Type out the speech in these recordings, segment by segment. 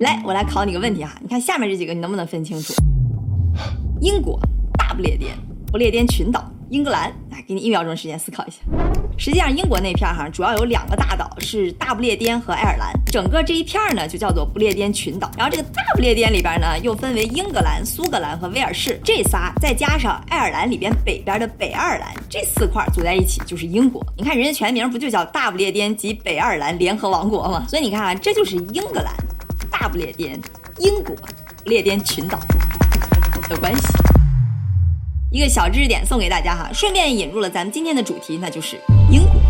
来，我来考你个问题哈，你看下面这几个你能不能分清楚？英国、大不列颠、不列颠群岛、英格兰，来给你一秒钟时间思考一下。实际上，英国那片儿哈，主要有两个大岛，是大不列颠和爱尔兰。整个这一片儿呢，就叫做不列颠群岛。然后这个大不列颠里边呢，又分为英格兰、苏格兰和威尔士这仨，再加上爱尔兰里边北边的北爱尔兰，这四块组在一起就是英国。你看人家全名不就叫大不列颠及北爱尔兰联合王国吗？所以你看啊，这就是英格兰、大不列颠、英国、不列颠群岛的关系。一个小知识点送给大家哈，顺便引入了咱们今天的主题，那就是英国。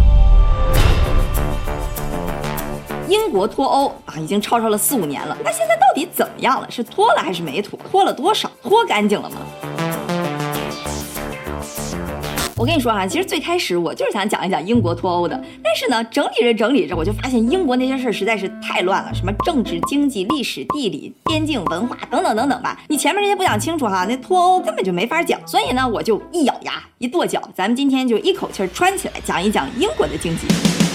英国脱欧啊，已经吵吵了四五年了，那现在到底怎么样了？是脱了还是没脱？脱了多少？脱干净了吗？我跟你说哈，其实最开始我就是想讲一讲英国脱欧的，但是呢，整理着整理着，我就发现英国那些事儿实在是太乱了，什么政治、经济、历史、地理、边境、文化等等等等吧。你前面这些不讲清楚哈，那脱欧根本就没法讲。所以呢，我就一咬牙一跺脚，咱们今天就一口气儿穿起来讲一讲英国的经济。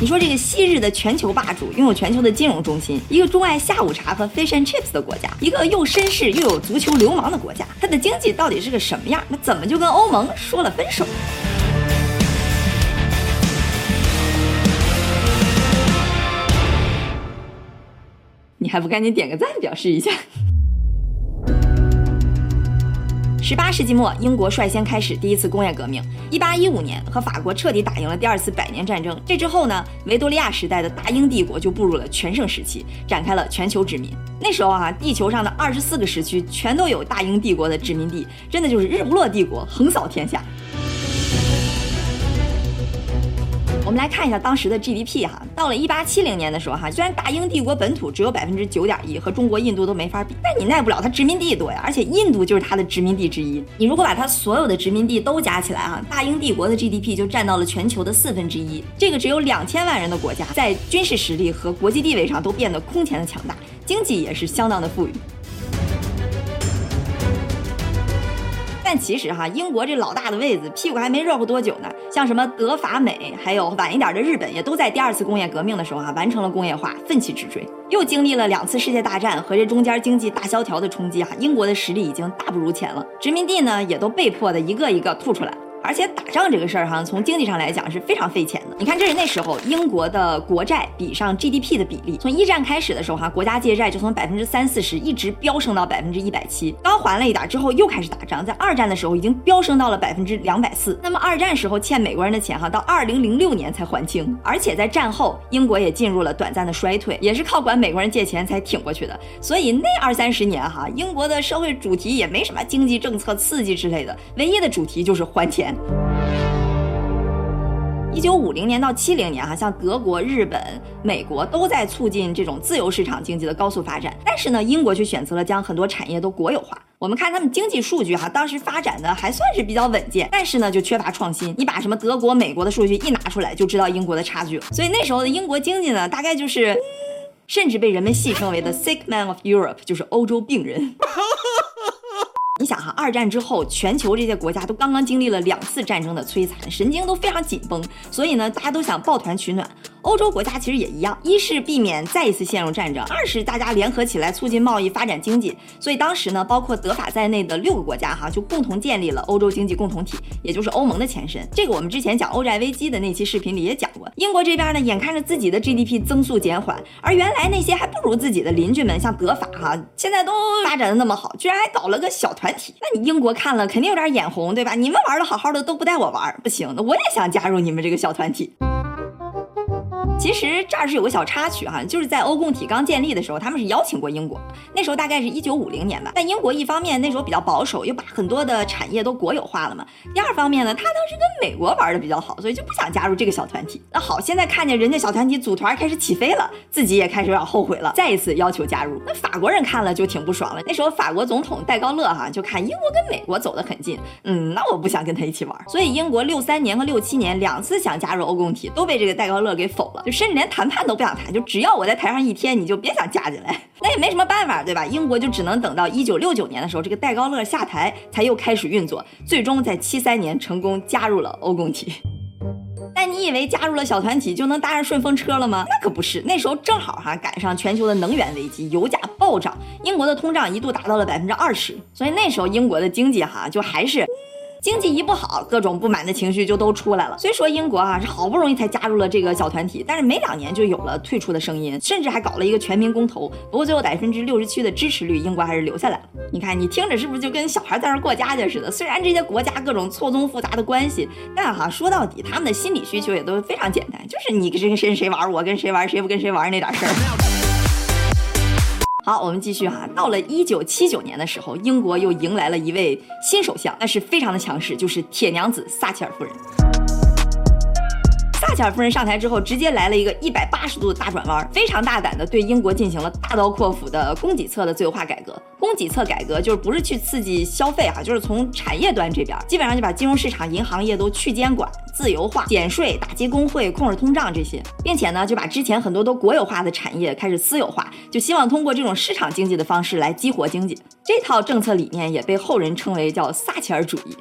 你说这个昔日的全球霸主，拥有全球的金融中心，一个钟爱下午茶和 fish and chips 的国家，一个又绅士又有足球流氓的国家，它的经济到底是个什么样？那怎么就跟欧盟说了分手？你还不赶紧点个赞表示一下？十八世纪末，英国率先开始第一次工业革命。一八一五年，和法国彻底打赢了第二次百年战争。这之后呢，维多利亚时代的大英帝国就步入了全盛时期，展开了全球殖民。那时候啊，地球上的二十四个时区全都有大英帝国的殖民地，真的就是日不落帝国，横扫天下。我们来看一下当时的 GDP 哈，到了一八七零年的时候哈，虽然大英帝国本土只有百分之九点一，和中国、印度都没法比，但你耐不了它殖民地多呀，而且印度就是它的殖民地之一。你如果把它所有的殖民地都加起来哈，大英帝国的 GDP 就占到了全球的四分之一。这个只有两千万人的国家，在军事实力和国际地位上都变得空前的强大，经济也是相当的富裕。但其实哈，英国这老大的位子屁股还没热乎多久呢。像什么德法美，还有晚一点的日本，也都在第二次工业革命的时候啊完成了工业化，奋起直追。又经历了两次世界大战和这中间经济大萧条的冲击哈，英国的实力已经大不如前了，殖民地呢也都被迫的一个一个吐出来。而且打仗这个事儿哈，从经济上来讲是非常费钱的。你看，这是那时候英国的国债比上 GDP 的比例。从一战开始的时候哈，国家借债就从百分之三四十一直飙升到百分之一百七。刚还了一点之后，又开始打仗，在二战的时候已经飙升到了百分之两百四。那么二战时候欠美国人的钱哈，到二零零六年才还清。而且在战后，英国也进入了短暂的衰退，也是靠管美国人借钱才挺过去的。所以那二三十年哈，英国的社会主题也没什么经济政策刺激之类的，唯一的主题就是还钱。一九五零年到七零年，哈，像德国、日本、美国都在促进这种自由市场经济的高速发展，但是呢，英国却选择了将很多产业都国有化。我们看他们经济数据，哈，当时发展的还算是比较稳健，但是呢，就缺乏创新。你把什么德国、美国的数据一拿出来，就知道英国的差距了。所以那时候的英国经济呢，大概就是，甚至被人们戏称为 the sick man of Europe，就是欧洲病人。你想哈，二战之后，全球这些国家都刚刚经历了两次战争的摧残，神经都非常紧绷，所以呢，大家都想抱团取暖。欧洲国家其实也一样，一是避免再一次陷入战争，二是大家联合起来促进贸易、发展经济。所以当时呢，包括德法在内的六个国家哈，就共同建立了欧洲经济共同体，也就是欧盟的前身。这个我们之前讲欧债危机的那期视频里也讲过。英国这边呢，眼看着自己的 GDP 增速减缓，而原来那些还不如自己的邻居们，像德法哈，现在都发展的那么好，居然还搞了个小团体。那你英国看了肯定有点眼红，对吧？你们玩的好好的都不带我玩，不行，那我也想加入你们这个小团体。其实这儿是有个小插曲哈，就是在欧共体刚建立的时候，他们是邀请过英国，那时候大概是一九五零年吧。但英国一方面那时候比较保守，又把很多的产业都国有化了嘛。第二方面呢，他当时跟美国玩的比较好，所以就不想加入这个小团体。那好，现在看见人家小团体组团开始起飞了，自己也开始有点后悔了，再一次要求加入。那法国人看了就挺不爽了。那时候法国总统戴高乐哈就看英国跟美国走得很近，嗯，那我不想跟他一起玩。所以英国六三年和六七年两次想加入欧共体都被这个戴高乐给否了。就甚至连谈判都不想谈，就只要我在台上一天，你就别想加进来。那也没什么办法，对吧？英国就只能等到一九六九年的时候，这个戴高乐下台，才又开始运作，最终在七三年成功加入了欧共体。但你以为加入了小团体就能搭上顺风车了吗？那可不是，那时候正好哈赶上全球的能源危机，油价暴涨，英国的通胀一度达到了百分之二十，所以那时候英国的经济哈就还是。经济一不好，各种不满的情绪就都出来了。虽说英国啊是好不容易才加入了这个小团体，但是没两年就有了退出的声音，甚至还搞了一个全民公投。不过最后百分之六十七的支持率，英国还是留下来了。你看，你听着是不是就跟小孩在那过家家似的？虽然这些国家各种错综复杂的关系，但哈说到底，他们的心理需求也都非常简单，就是你跟谁跟谁玩，我跟谁玩，谁不跟谁玩那点事儿。好，我们继续哈。到了一九七九年的时候，英国又迎来了一位新首相，那是非常的强势，就是铁娘子撒切尔夫人。撒切尔夫人上台之后，直接来了一个一百八十度的大转弯，非常大胆的对英国进行了大刀阔斧的供给侧的自由化改革。供给侧改革就是不是去刺激消费哈，就是从产业端这边，基本上就把金融市场、银行业都去监管、自由化、减税、打击工会、控制通胀这些，并且呢，就把之前很多都国有化的产业开始私有化，就希望通过这种市场经济的方式来激活经济。这套政策理念也被后人称为叫撒切尔主义。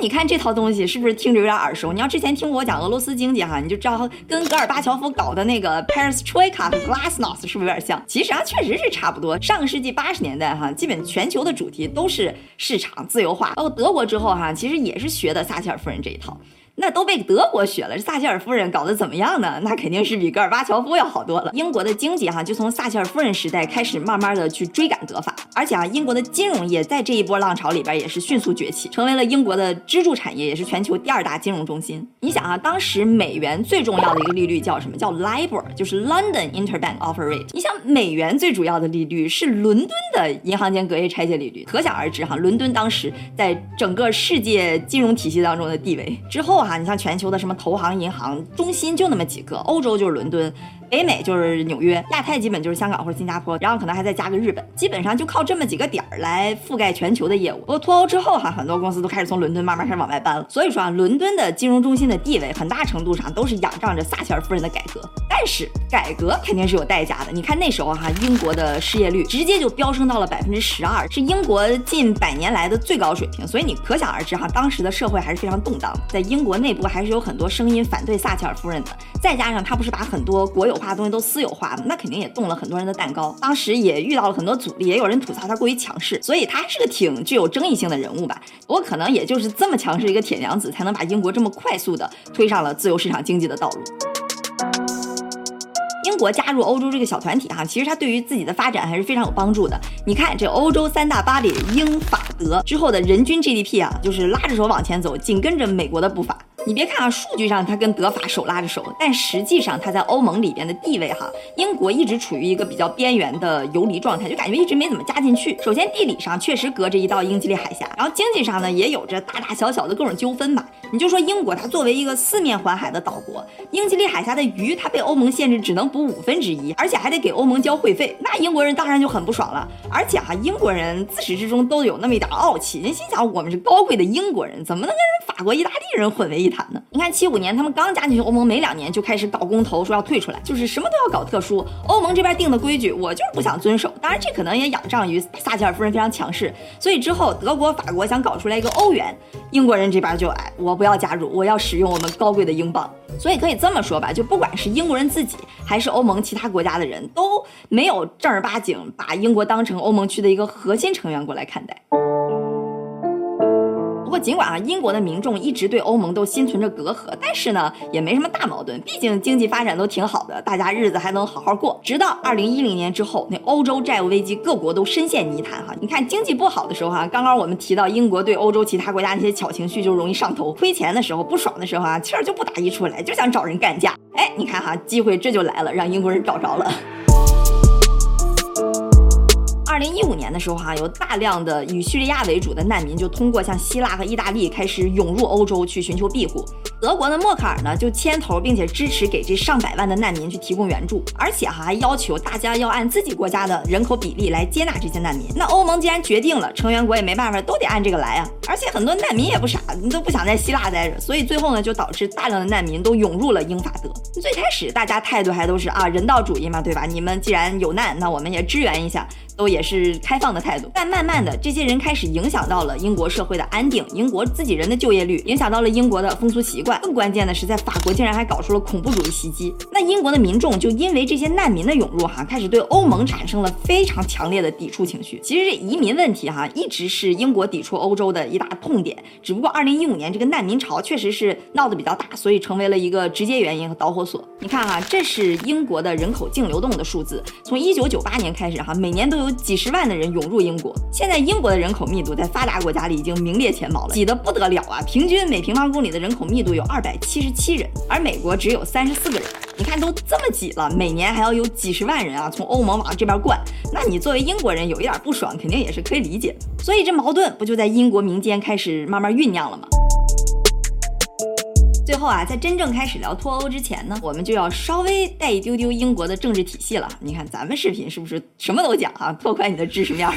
你看这套东西是不是听着有点耳熟？你要之前听我讲俄罗斯经济哈，你就知道跟戈尔巴乔夫搞的那个 Paris Troika 和 Glasnost 是不是有点像？其实啊，确实是差不多。上个世纪八十年代哈，基本全球的主题都是市场自由化，包括德国之后哈，其实也是学的撒切尔夫人这一套。那都被德国学了，这撒切尔夫人搞得怎么样呢？那肯定是比戈尔巴乔夫要好多了。英国的经济哈，就从撒切尔夫人时代开始，慢慢的去追赶德法，而且啊，英国的金融业在这一波浪潮里边也是迅速崛起，成为了英国的支柱产业，也是全球第二大金融中心。你想啊，当时美元最重要的一个利率叫什么？叫 LIBOR，就是 London Interbank Offer Rate。你想，美元最主要的利率是伦敦的银行间隔夜拆借利率，可想而知哈，伦敦当时在整个世界金融体系当中的地位。之后。啊，哈你像全球的什么投行、银行中心就那么几个，欧洲就是伦敦。北美就是纽约，亚太基本就是香港或者新加坡，然后可能还再加个日本，基本上就靠这么几个点儿来覆盖全球的业务。不过脱欧之后哈，很多公司都开始从伦敦慢慢开始往外搬了。所以说啊，伦敦的金融中心的地位很大程度上都是仰仗着撒切尔夫人的改革。但是改革肯定是有代价的。你看那时候哈，英国的失业率直接就飙升到了百分之十二，是英国近百年来的最高水平。所以你可想而知哈，当时的社会还是非常动荡，在英国内部还是有很多声音反对撒切尔夫人的。再加上他不是把很多国有化的东西都私有化，那肯定也动了很多人的蛋糕。当时也遇到了很多阻力，也有人吐槽他过于强势，所以他还是个挺具有争议性的人物吧。我可能也就是这么强势一个铁娘子，才能把英国这么快速的推上了自由市场经济的道路。英国加入欧洲这个小团体哈，其实它对于自己的发展还是非常有帮助的。你看这欧洲三大巴黎，英法德之后的人均 GDP 啊，就是拉着手往前走，紧跟着美国的步伐。你别看啊，数据上它跟德法手拉着手，但实际上它在欧盟里边的地位哈，英国一直处于一个比较边缘的游离状态，就感觉一直没怎么加进去。首先地理上确实隔着一道英吉利海峡，然后经济上呢也有着大大小小的各种纠纷吧。你就说英国，它作为一个四面环海的岛国，英吉利海峡的鱼它被欧盟限制只能捕五分之一，而且还得给欧盟交会费，那英国人当然就很不爽了。而且哈，英国人自始至终都有那么一点傲气，人心想我们是高贵的英国人，怎么能跟人法国、意大利人混为一谈呢？你看七五年他们刚加进去欧盟没两年，就开始搞公投，说要退出来，就是什么都要搞特殊。欧盟这边定的规矩，我就是不想遵守。当然，这可能也仰仗于撒切尔夫人非常强势，所以之后德国、法国想搞出来一个欧元，英国人这边就哎，我不要加入，我要使用我们高贵的英镑。所以可以这么说吧，就不管是英国人自己，还是欧盟其他国家的人，都没有正儿八经把英国当成欧盟区的一个核心成员国来看待。不过，尽管啊，英国的民众一直对欧盟都心存着隔阂，但是呢，也没什么大矛盾。毕竟经济发展都挺好的，大家日子还能好好过。直到二零一零年之后，那欧洲债务危机，各国都深陷泥潭哈。你看经济不好的时候哈，刚刚我们提到英国对欧洲其他国家那些小情绪就容易上头，亏钱的时候、不爽的时候啊，气儿就不打一处来，就想找人干架。哎，你看哈，机会这就来了，让英国人找着了。二零一五年的时候，哈，有大量的以叙利亚为主的难民就通过像希腊和意大利开始涌入欧洲去寻求庇护。德国的默克尔呢就牵头并且支持给这上百万的难民去提供援助，而且哈还要求大家要按自己国家的人口比例来接纳这些难民。那欧盟既然决定了，成员国也没办法，都得按这个来啊。而且很多难民也不傻，你都不想在希腊待着，所以最后呢就导致大量的难民都涌入了英法德。最开始大家态度还都是啊人道主义嘛，对吧？你们既然有难，那我们也支援一下。都也是开放的态度，但慢慢的，这些人开始影响到了英国社会的安定，英国自己人的就业率，影响到了英国的风俗习惯。更关键的是，在法国竟然还搞出了恐怖主义袭击。那英国的民众就因为这些难民的涌入哈，开始对欧盟产生了非常强烈的抵触情绪。其实这移民问题哈，一直是英国抵触欧洲的一大痛点。只不过二零一五年这个难民潮确实是闹得比较大，所以成为了一个直接原因和导火索。你看哈，这是英国的人口净流动的数字，从一九九八年开始哈，每年都有有几十万的人涌入英国。现在英国的人口密度在发达国家里已经名列前茅了，挤得不得了啊！平均每平方公里的人口密度有二百七十七人，而美国只有三十四个人。你看都这么挤了，每年还要有几十万人啊从欧盟往这边灌，那你作为英国人有一点不爽，肯定也是可以理解的。所以这矛盾不就在英国民间开始慢慢酝酿了吗？最后啊，在真正开始聊脱欧之前呢，我们就要稍微带一丢丢英国的政治体系了。你看咱们视频是不是什么都讲啊，拓宽你的知识面？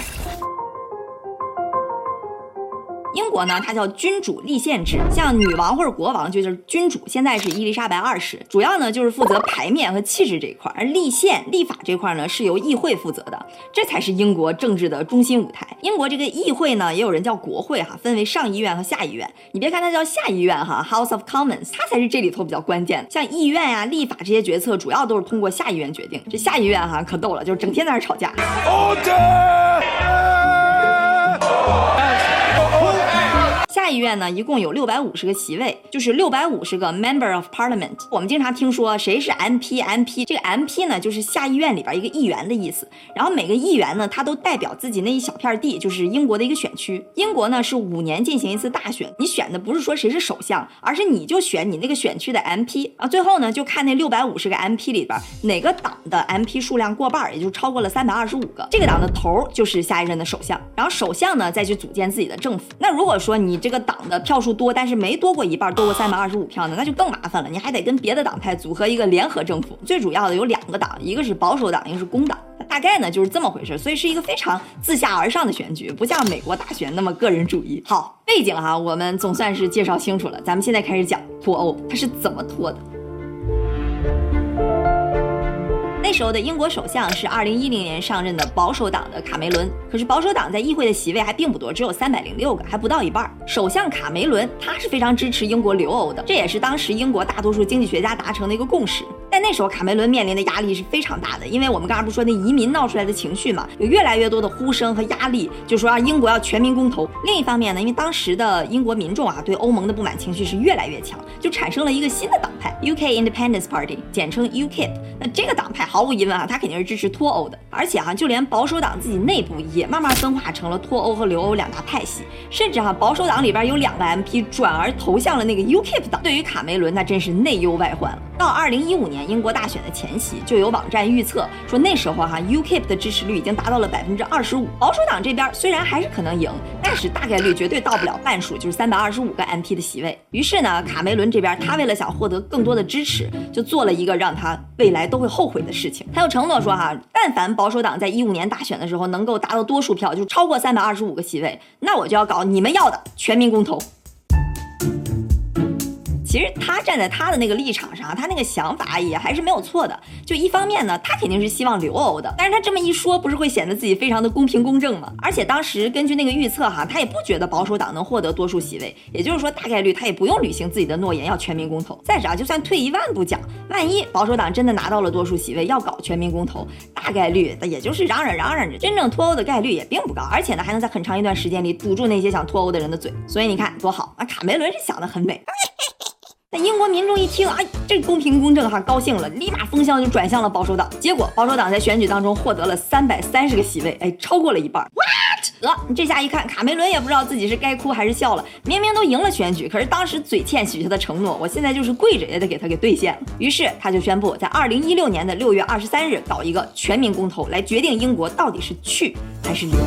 我呢，它叫君主立宪制，像女王或者国王就是君主，现在是伊丽莎白二世，主要呢就是负责牌面和气质这一块，而立宪立法这块呢是由议会负责的，这才是英国政治的中心舞台。英国这个议会呢，也有人叫国会哈，分为上议院和下议院。你别看它叫下议院哈，House of Commons，它才是这里头比较关键的。像议院呀、立法这些决策，主要都是通过下议院决定。这下议院哈可逗了，就是整天在那吵架。下议院呢，一共有六百五十个席位，就是六百五十个 member of parliament。我们经常听说谁是 MP，MP 这个 MP 呢，就是下议院里边一个议员的意思。然后每个议员呢，他都代表自己那一小片地，就是英国的一个选区。英国呢是五年进行一次大选，你选的不是说谁是首相，而是你就选你那个选区的 MP 啊。最后呢，就看那六百五十个 MP 里边哪个党的 MP 数量过半，也就超过了三百二十五个，这个党的头就是下一任的首相。然后首相呢再去组建自己的政府。那如果说你这个党的票数多，但是没多过一半，多过三百二十五票呢，那就更麻烦了。你还得跟别的党派组合一个联合政府。最主要的有两个党，一个是保守党，一个是工党。大概呢就是这么回事，所以是一个非常自下而上的选举，不像美国大选那么个人主义。好，背景哈，我们总算是介绍清楚了。咱们现在开始讲脱欧，它是怎么脱的。那时候的英国首相是2010年上任的保守党的卡梅伦，可是保守党在议会的席位还并不多，只有306个，还不到一半。首相卡梅伦他是非常支持英国留欧的，这也是当时英国大多数经济学家达成的一个共识。那时候卡梅伦面临的压力是非常大的，因为我们刚才不说那移民闹出来的情绪嘛，有越来越多的呼声和压力，就说让英国要全民公投。另一方面呢，因为当时的英国民众啊对欧盟的不满情绪是越来越强，就产生了一个新的党派 UK Independence Party，简称 UKIP。那这个党派毫无疑问啊，他肯定是支持脱欧的，而且哈，就连保守党自己内部也慢慢分化成了脱欧和留欧两大派系，甚至哈，保守党里边有两个 MP 转而投向了那个 UKIP 党。对于卡梅伦，那真是内忧外患了。到二零一五年英国大选的前夕，就有网站预测说，那时候哈 UKIP 的支持率已经达到了百分之二十五。保守党这边虽然还是可能赢，但是大概率绝对到不了半数，就是三百二十五个 MP 的席位。于是呢，卡梅伦这边他为了想获得更多的支持，就做了一个让他未来都会后悔的事情。他又承诺说哈，但凡保守党在一五年大选的时候能够达到多数票，就超过三百二十五个席位，那我就要搞你们要的全民公投。其实他站在他的那个立场上，他那个想法也还是没有错的。就一方面呢，他肯定是希望留欧的，但是他这么一说，不是会显得自己非常的公平公正吗？而且当时根据那个预测哈，他也不觉得保守党能获得多数席位，也就是说大概率他也不用履行自己的诺言要全民公投。再者啊，就算退一万步讲，万一保守党真的拿到了多数席位要搞全民公投，大概率也就是嚷嚷嚷嚷着，真正脱欧的概率也并不高，而且呢还能在很长一段时间里堵住那些想脱欧的人的嘴。所以你看多好，啊卡梅伦是想的很美。那英国民众一听，哎，这公平公正哈，高兴了，立马风向就转向了保守党。结果保守党在选举当中获得了三百三十个席位，哎，超过了一半。What？得，你，这下一看，卡梅伦也不知道自己是该哭还是笑了。明明都赢了选举，可是当时嘴欠许下的承诺，我现在就是跪着也得给他给兑现了。于是他就宣布，在二零一六年的六月二十三日搞一个全民公投，来决定英国到底是去还是留。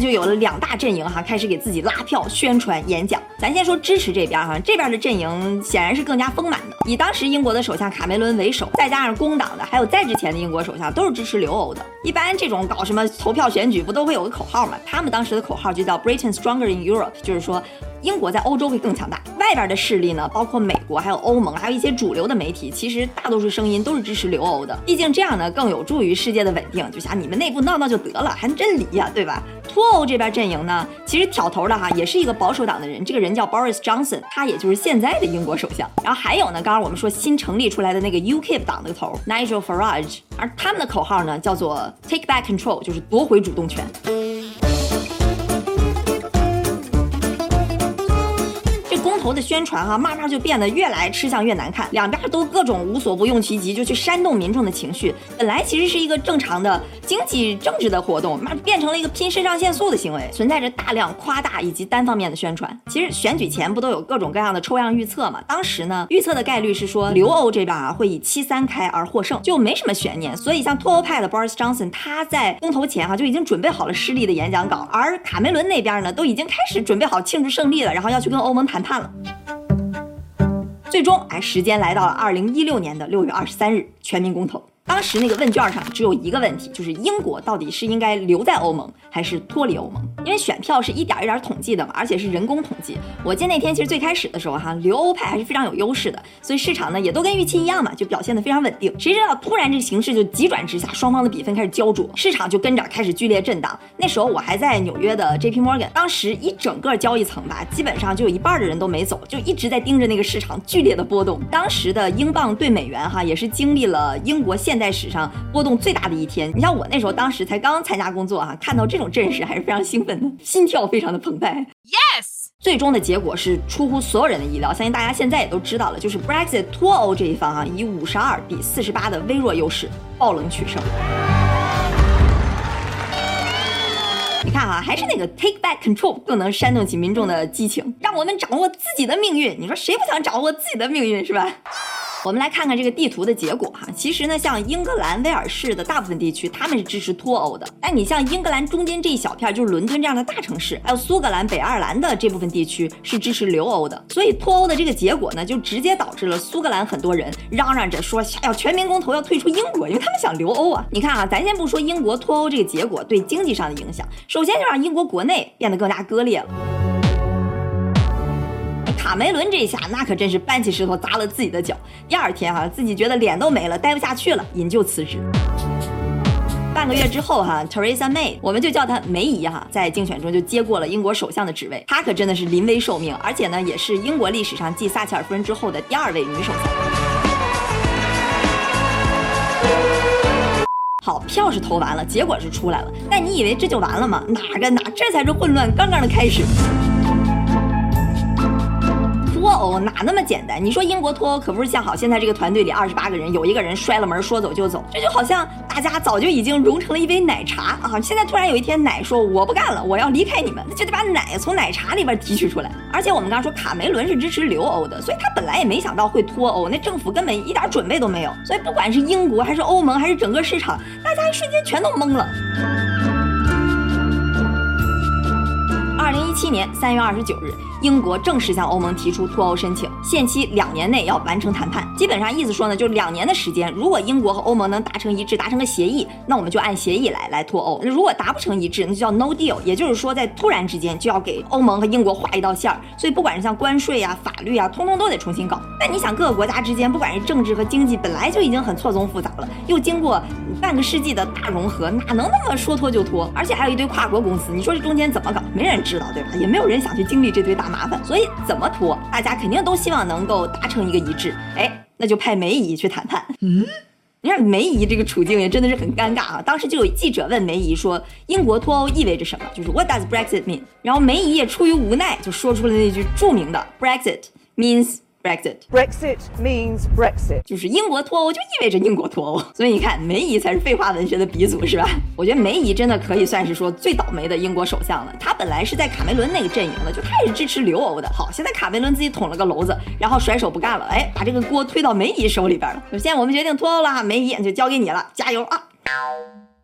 就有了两大阵营哈，开始给自己拉票、宣传、演讲。咱先说支持这边哈，这边的阵营显然是更加丰满的，以当时英国的首相卡梅伦为首，再加上工党的，还有在之前的英国首相都是支持留欧的。一般这种搞什么投票选举不都会有个口号吗？他们当时的口号就叫 Britain Stronger in Europe，就是说英国在欧洲会更强大。外边的势力呢，包括美国、还有欧盟，还有一些主流的媒体，其实大多数声音都是支持留欧的。毕竟这样呢，更有助于世界的稳定。就像你们内部闹闹就得了，还真离呀，对吧？脱欧这边阵营呢，其实挑头的哈，也是一个保守党的人，这个人叫 Boris Johnson，他也就是现在的英国首相。然后还有呢，刚刚我们说新成立出来的那个 UKIP 党的头 Nigel Farage，而他们的口号呢叫做 Take Back Control，就是夺回主动权。的宣传哈，慢慢就变得越来吃相越难看，两边都各种无所不用其极，就去煽动民众的情绪。本来其实是一个正常的经济政治的活动，慢变成了一个拼肾上腺素的行为，存在着大量夸大以及单方面的宣传。其实选举前不都有各种各样的抽样预测嘛？当时呢，预测的概率是说留欧这边啊会以七三开而获胜，就没什么悬念。所以像脱欧派的 Boris Johnson，他在公投前哈就已经准备好了失利的演讲稿，而卡梅伦那边呢都已经开始准备好庆祝胜利了，然后要去跟欧盟谈判了。最终，哎，时间来到了二零一六年的六月二十三日，全民公投。当时那个问卷上只有一个问题，就是英国到底是应该留在欧盟还是脱离欧盟？因为选票是一点一点统计的嘛，而且是人工统计。我记得那天其实最开始的时候哈，留欧派还是非常有优势的，所以市场呢也都跟预期一样嘛，就表现得非常稳定。谁知道突然这形势就急转直下，双方的比分开始焦灼，市场就跟着开始剧烈震荡。那时候我还在纽约的 J P Morgan，当时一整个交易层吧，基本上就有一半的人都没走，就一直在盯着那个市场剧烈的波动。当时的英镑对美元哈，也是经历了英国现在史上波动最大的一天。你像我那时候，当时才刚参加工作啊，看到这种阵势还是非常兴奋的，心跳非常的澎湃。Yes，最终的结果是出乎所有人的意料，相信大家现在也都知道了，就是 Brexit 脱欧这一方啊，以五十二比四十八的微弱优势爆冷取胜。你看啊，还是那个 Take Back Control 更能煽动起民众的激情，让我们掌握自己的命运。你说谁不想掌握自己的命运，是吧？我们来看看这个地图的结果哈，其实呢，像英格兰、威尔士的大部分地区，他们是支持脱欧的。但你像英格兰中间这一小片，就是伦敦这样的大城市，还有苏格兰、北爱尔兰的这部分地区是支持留欧的。所以脱欧的这个结果呢，就直接导致了苏格兰很多人嚷嚷着说要全民公投要退出英国，因为他们想留欧啊。你看啊，咱先不说英国脱欧这个结果对经济上的影响，首先就让英国国内变得更加割裂了。卡梅伦这一下，那可真是搬起石头砸了自己的脚。第二天哈，自己觉得脸都没了，待不下去了，引咎辞职。半个月之后哈，Teresa May，我们就叫她梅姨哈，在竞选中就接过了英国首相的职位。她可真的是临危受命，而且呢，也是英国历史上继撒切尔夫人之后的第二位女首相。好，票是投完了，结果是出来了。但你以为这就完了吗？哪个哪，这才是混乱刚刚的开始。脱欧哪那么简单？你说英国脱欧可不是像好，现在这个团队里二十八个人，有一个人摔了门说走就走，这就好像大家早就已经融成了一杯奶茶啊！现在突然有一天奶说我不干了，我要离开你们，那就得把奶从奶茶里边提取出来。而且我们刚刚说卡梅伦是支持留欧的，所以他本来也没想到会脱欧，那政府根本一点准备都没有。所以不管是英国还是欧盟还是整个市场，大家一瞬间全都懵了。一七年三月二十九日。英国正式向欧盟提出脱欧申请，限期两年内要完成谈判。基本上意思说呢，就两年的时间。如果英国和欧盟能达成一致，达成个协议，那我们就按协议来来脱欧。那如果达不成一致，那就叫 No Deal，也就是说在突然之间就要给欧盟和英国画一道线儿。所以不管是像关税啊、法律啊，通通都得重新搞。但你想，各个国家之间，不管是政治和经济，本来就已经很错综复杂了，又经过半个世纪的大融合，哪能那么说脱就脱？而且还有一堆跨国公司，你说这中间怎么搞？没人知道，对吧？也没有人想去经历这堆大。麻烦，所以怎么拖，大家肯定都希望能够达成一个一致。哎，那就派梅姨去谈判。嗯，你看梅姨这个处境也真的是很尴尬啊。当时就有记者问梅姨说：“英国脱欧意味着什么？就是 What does Brexit mean？” 然后梅姨也出于无奈，就说出了那句著名的 “Brexit means”。Brexit Brexit means Brexit，就是英国脱欧就意味着英国脱欧，所以你看梅姨才是废话文学的鼻祖是吧？我觉得梅姨真的可以算是说最倒霉的英国首相了。她本来是在卡梅伦那个阵营的，就她也是支持留欧的。好，现在卡梅伦自己捅了个娄子，然后甩手不干了，哎，把这个锅推到梅姨手里边了。首先我们决定脱欧了哈，梅姨就交给你了，加油啊！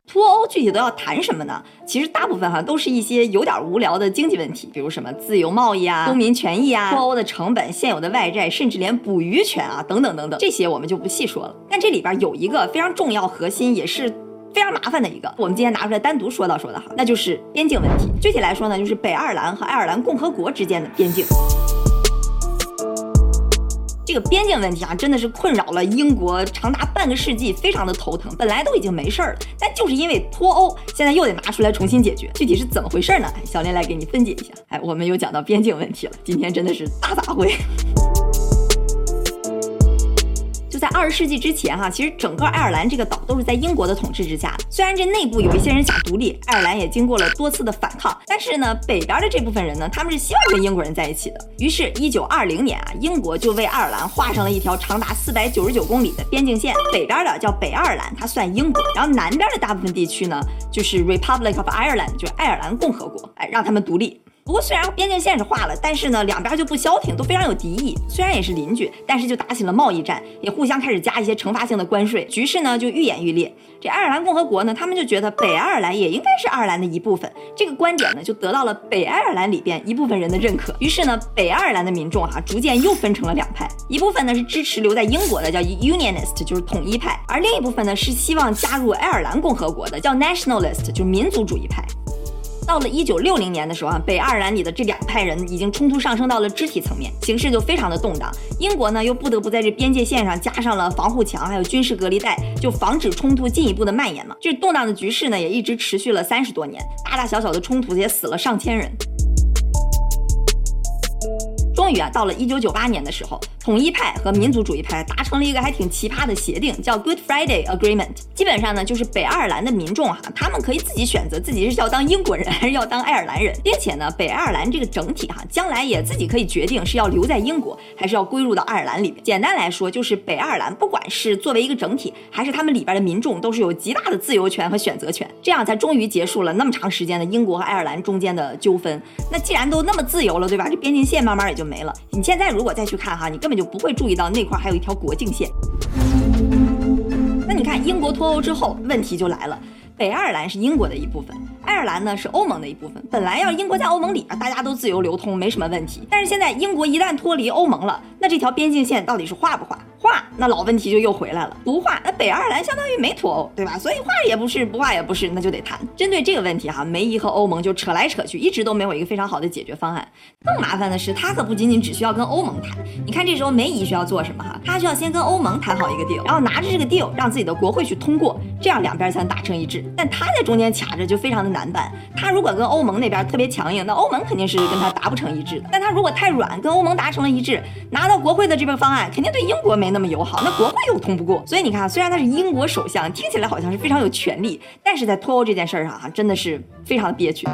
脱欧具体都要谈什么呢？其实大部分哈都是一些有点无聊的经济问题，比如什么自由贸易啊、公民权益啊、脱欧的成本、现有的外债，甚至连捕鱼权啊等等等等，这些我们就不细说了。但这里边有一个非常重要核心，也是。非常麻烦的一个。我们今天拿出来单独说道说道哈，那就是边境问题。具体来说呢，就是北爱尔兰和爱尔兰共和国之间的边境。这个边境问题啊，真的是困扰了英国长达半个世纪，非常的头疼。本来都已经没事儿了，但就是因为脱欧，现在又得拿出来重新解决。具体是怎么回事呢？小林来给你分解一下。哎，我们又讲到边境问题了，今天真的是大杂烩。就在二十世纪之前，哈，其实整个爱尔兰这个岛都是在英国的统治之下。虽然这内部有一些人想独立，爱尔兰也经过了多次的反抗，但是呢，北边的这部分人呢，他们是希望跟英国人在一起的。于是，一九二零年啊，英国就为爱尔兰画上了一条长达四百九十九公里的边境线。北边的叫北爱尔兰，它算英国；然后南边的大部分地区呢，就是 Republic of Ireland，就是爱尔兰共和国，哎，让他们独立。不过虽然边境线是画了，但是呢，两边就不消停，都非常有敌意。虽然也是邻居，但是就打起了贸易战，也互相开始加一些惩罚性的关税，局势呢就愈演愈烈。这爱尔兰共和国呢，他们就觉得北爱尔兰也应该是爱尔兰的一部分，这个观点呢就得到了北爱尔兰里边一部分人的认可。于是呢，北爱尔兰的民众哈逐渐又分成了两派，一部分呢是支持留在英国的，叫 Unionist，就是统一派；而另一部分呢是希望加入爱尔兰共和国的，叫 Nationalist，就是民族主义派。到了一九六零年的时候啊，北爱尔兰里的这两派人已经冲突上升到了肢体层面，形势就非常的动荡。英国呢又不得不在这边界线上加上了防护墙，还有军事隔离带，就防止冲突进一步的蔓延嘛。这动荡的局势呢也一直持续了三十多年，大大小小的冲突也死了上千人。终于啊，到了一九九八年的时候，统一派和民族主义派达成了一个还挺奇葩的协定，叫 Good Friday Agreement。基本上呢，就是北爱尔兰的民众哈，他们可以自己选择自己是要当英国人还是要当爱尔兰人，并且呢，北爱尔兰这个整体哈，将来也自己可以决定是要留在英国还是要归入到爱尔兰里面。简单来说，就是北爱尔兰不管是作为一个整体，还是他们里边的民众，都是有极大的自由权和选择权。这样才终于结束了那么长时间的英国和爱尔兰中间的纠纷。那既然都那么自由了，对吧？这边境线慢慢也就没没了。你现在如果再去看哈，你根本就不会注意到那块还有一条国境线。那你看英国脱欧之后，问题就来了，北爱尔兰是英国的一部分。爱尔兰呢是欧盟的一部分，本来要英国在欧盟里边，大家都自由流通，没什么问题。但是现在英国一旦脱离欧盟了，那这条边境线到底是画不画？画，那老问题就又回来了。不画，那北爱尔兰相当于没脱欧，对吧？所以画也不是，不画也不是，那就得谈。针对这个问题哈，梅姨和欧盟就扯来扯去，一直都没有一个非常好的解决方案。更麻烦的是，他可不仅仅只需要跟欧盟谈。你看这时候梅姨需要做什么哈？他需要先跟欧盟谈好一个 deal，然后拿着这个 deal 让自己的国会去通过，这样两边才能达成一致。但他在中间卡着，就非常的难办。他如果跟欧盟那边特别强硬，那欧盟肯定是跟他达不成一致的。但他如果太软，跟欧盟达成了一致，拿到国会的这个方案，肯定对英国没那么友好，那国会又通不过。所以你看，虽然他是英国首相，听起来好像是非常有权利，但是在脱欧这件事上哈，真的是非常的憋屈。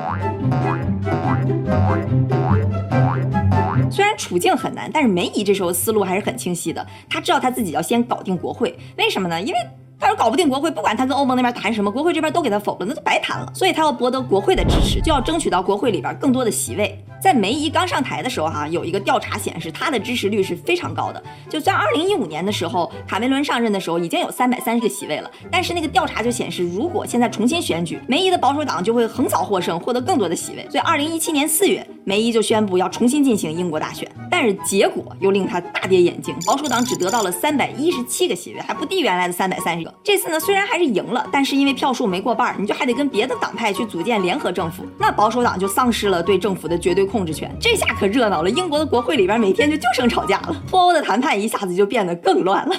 虽然处境很难，但是梅姨这时候思路还是很清晰的。她知道她自己要先搞定国会，为什么呢？因为。他要搞不定国会，不管他跟欧盟那边谈什么，国会这边都给他否了，那就白谈了。所以他要博得国会的支持，就要争取到国会里边更多的席位。在梅姨刚上台的时候，哈，有一个调查显示，她的支持率是非常高的。就在二零一五年的时候，卡梅伦上任的时候，已经有三百三十个席位了。但是那个调查就显示，如果现在重新选举，梅姨的保守党就会横扫获胜，获得更多的席位。所以二零一七年四月，梅姨就宣布要重新进行英国大选。但是结果又令他大跌眼镜，保守党只得到了三百一十七个席位，还不低原来的三百三十个。这次呢，虽然还是赢了，但是因为票数没过半，你就还得跟别的党派去组建联合政府，那保守党就丧失了对政府的绝对控制权。这下可热闹了，英国的国会里边每天就就剩吵架了，脱欧的谈判一下子就变得更乱了。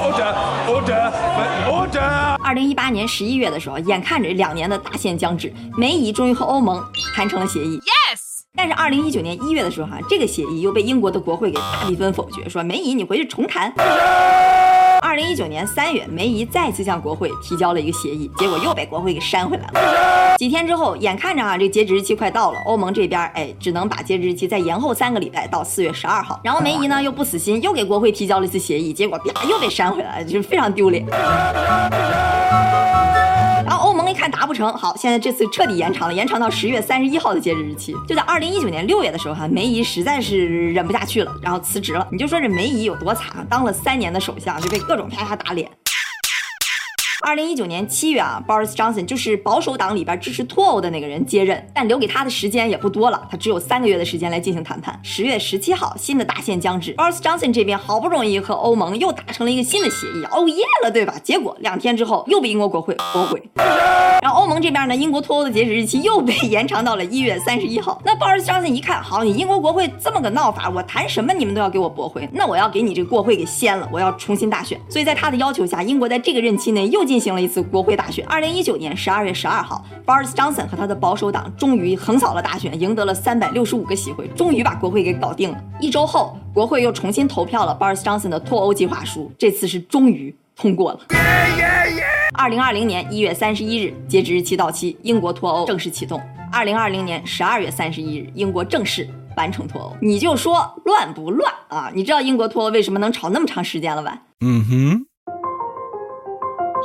Order, order, order！二零一八年十一月的时候，眼看着两年的大限将至，梅姨终于和欧盟谈成了协议。Yes。但是二零一九年一月的时候，哈，这个协议又被英国的国会给大比分否决，说梅姨你回去重谈。二零一九年三月，梅姨再次向国会提交了一个协议，结果又被国会给删回来了。几天之后，眼看着啊，这截止日期快到了，欧盟这边哎，只能把截止日期再延后三个礼拜，到四月十二号。然后梅姨呢又不死心，又给国会提交了一次协议，结果啪又被删回来了，就是非常丢脸。一看达不成，好，现在这次彻底延长了，延长到十月三十一号的截止日期。就在二零一九年六月的时候，哈，梅姨实在是忍不下去了，然后辞职了。你就说这梅姨有多惨啊，当了三年的首相就被各种啪啪打脸。二零一九年七月啊，Boris Johnson 就是保守党里边支持脱欧的那个人接任，但留给他的时间也不多了，他只有三个月的时间来进行谈判。十月十七号，新的大限将至，Boris Johnson 这边好不容易和欧盟又达成了一个新的协议，哦耶了，对吧？结果两天之后又被英国国会驳回。然后欧盟这边呢，英国脱欧的截止日期又被 延长到了一月三十一号。那 Boris Johnson 一看，好，你英国国会这么个闹法，我谈什么你们都要给我驳回，那我要给你这个国会给掀了，我要重新大选。所以在他的要求下，英国在这个任期内又进进行了一次国会大选。二零一九年十二月十二号，Boris Johnson 和他的保守党终于横扫了大选，赢得了三百六十五个席位，终于把国会给搞定了。一周后，国会又重新投票了 Boris Johnson 的脱欧计划书，这次是终于通过了。二零二零年一月三十一日，截止日期到期，英国脱欧正式启动。二零二零年十二月三十一日，英国正式完成脱欧。你就说乱不乱啊？你知道英国脱欧为什么能吵那么长时间了吧？嗯哼。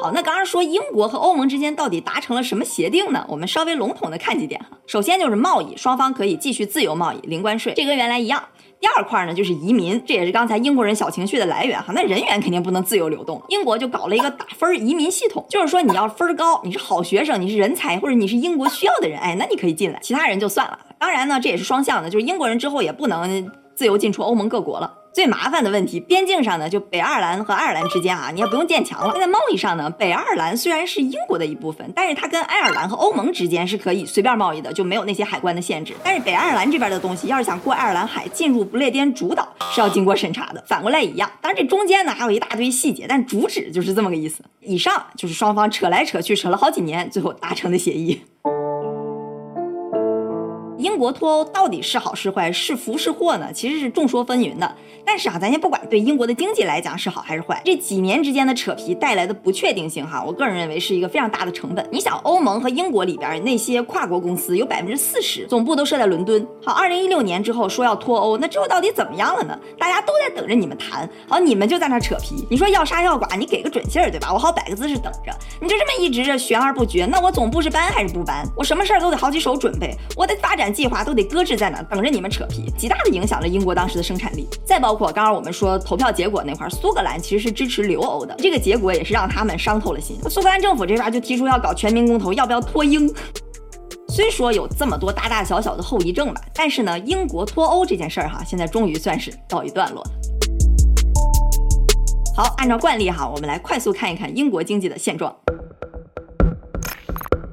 好，那刚刚说英国和欧盟之间到底达成了什么协定呢？我们稍微笼统的看几点哈。首先就是贸易，双方可以继续自由贸易，零关税，这跟原来一样。第二块呢就是移民，这也是刚才英国人小情绪的来源哈。那人员肯定不能自由流动，英国就搞了一个打分移民系统，就是说你要分高，你是好学生，你是人才，或者你是英国需要的人，哎，那你可以进来，其他人就算了。当然呢，这也是双向的，就是英国人之后也不能自由进出欧盟各国了。最麻烦的问题，边境上呢，就北爱尔兰和爱尔兰之间啊，你也不用建墙了。在贸易上呢，北爱尔兰虽然是英国的一部分，但是它跟爱尔兰和欧盟之间是可以随便贸易的，就没有那些海关的限制。但是北爱尔兰这边的东西，要是想过爱尔兰海进入不列颠主岛，是要经过审查的。反过来一样，当然这中间呢还有一大堆细节，但主旨就是这么个意思。以上就是双方扯来扯去扯了好几年，最后达成的协议。英国脱欧到底是好是坏，是福是祸呢？其实是众说纷纭的。但是啊，咱先不管对英国的经济来讲是好还是坏，这几年之间的扯皮带来的不确定性哈，我个人认为是一个非常大的成本。你想，欧盟和英国里边那些跨国公司有百分之四十总部都设在伦敦。好，二零一六年之后说要脱欧，那之后到底怎么样了呢？大家都在等着你们谈，好，你们就在那扯皮。你说要杀要剐，你给个准信儿对吧？我好摆个姿势等着。你就这么一直着悬而不决，那我总部是搬还是不搬？我什么事儿都得好几手准备，我的发展计划都得搁置在那，等着你们扯皮，极大的影响了英国当时的生产力。再包括刚刚我们说投票结果那块，苏格兰其实是支持留欧的，这个结果也是让他们伤透了心。苏格兰政府这边就提出要搞全民公投，要不要脱英？虽说有这么多大大小小的后遗症吧，但是呢，英国脱欧这件事儿哈，现在终于算是告一段落了。好，按照惯例哈，我们来快速看一看英国经济的现状。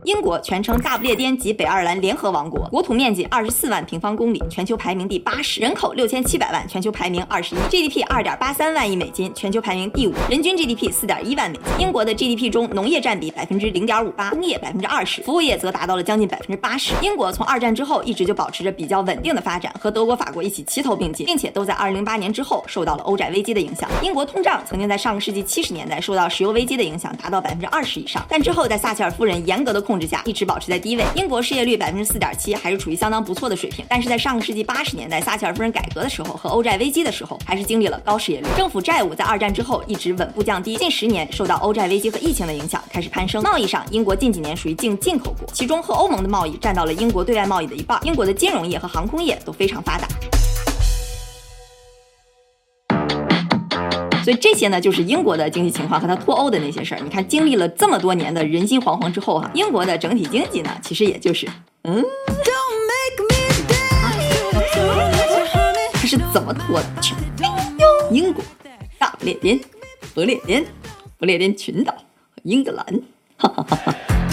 英国全称大不列颠及北爱尔兰联合王国，国土面积二十四万平方公里，全球排名第八十，人口六千七百万，全球排名二十一，GDP 二点八三万亿美金，全球排名第五，人均 GDP 四点一万美金。英国的 GDP 中，农业占比百分之零点五八，工业百分之二十，服务业则达到了将近百分之八十。英国从二战之后一直就保持着比较稳定的发展，和德国、法国一起齐头并进，并且都在二零零八年之后受到了欧债危机的影响。英国通胀曾经在上个世纪七十年代受到石油危机的影响，达到百分之二十以上，但之后在撒切尔夫人严格的控控制下，一直保持在低位。英国失业率百分之四点七，还是处于相当不错的水平。但是在上个世纪八十年代撒切尔夫人改革的时候和欧债危机的时候，还是经历了高失业率。政府债务在二战之后一直稳步降低，近十年受到欧债危机和疫情的影响开始攀升。贸易上，英国近几年属于净进口国，其中和欧盟的贸易占到了英国对外贸易的一半。英国的金融业和航空业都非常发达。所以这些呢，就是英国的经济情况和它脱欧的那些事儿。你看，经历了这么多年的人心惶惶之后哈，英国的整体经济呢，其实也就是嗯，他是怎么脱的？去英国、大不列颠、不列颠、不列颠群岛和英格兰，哈哈哈哈。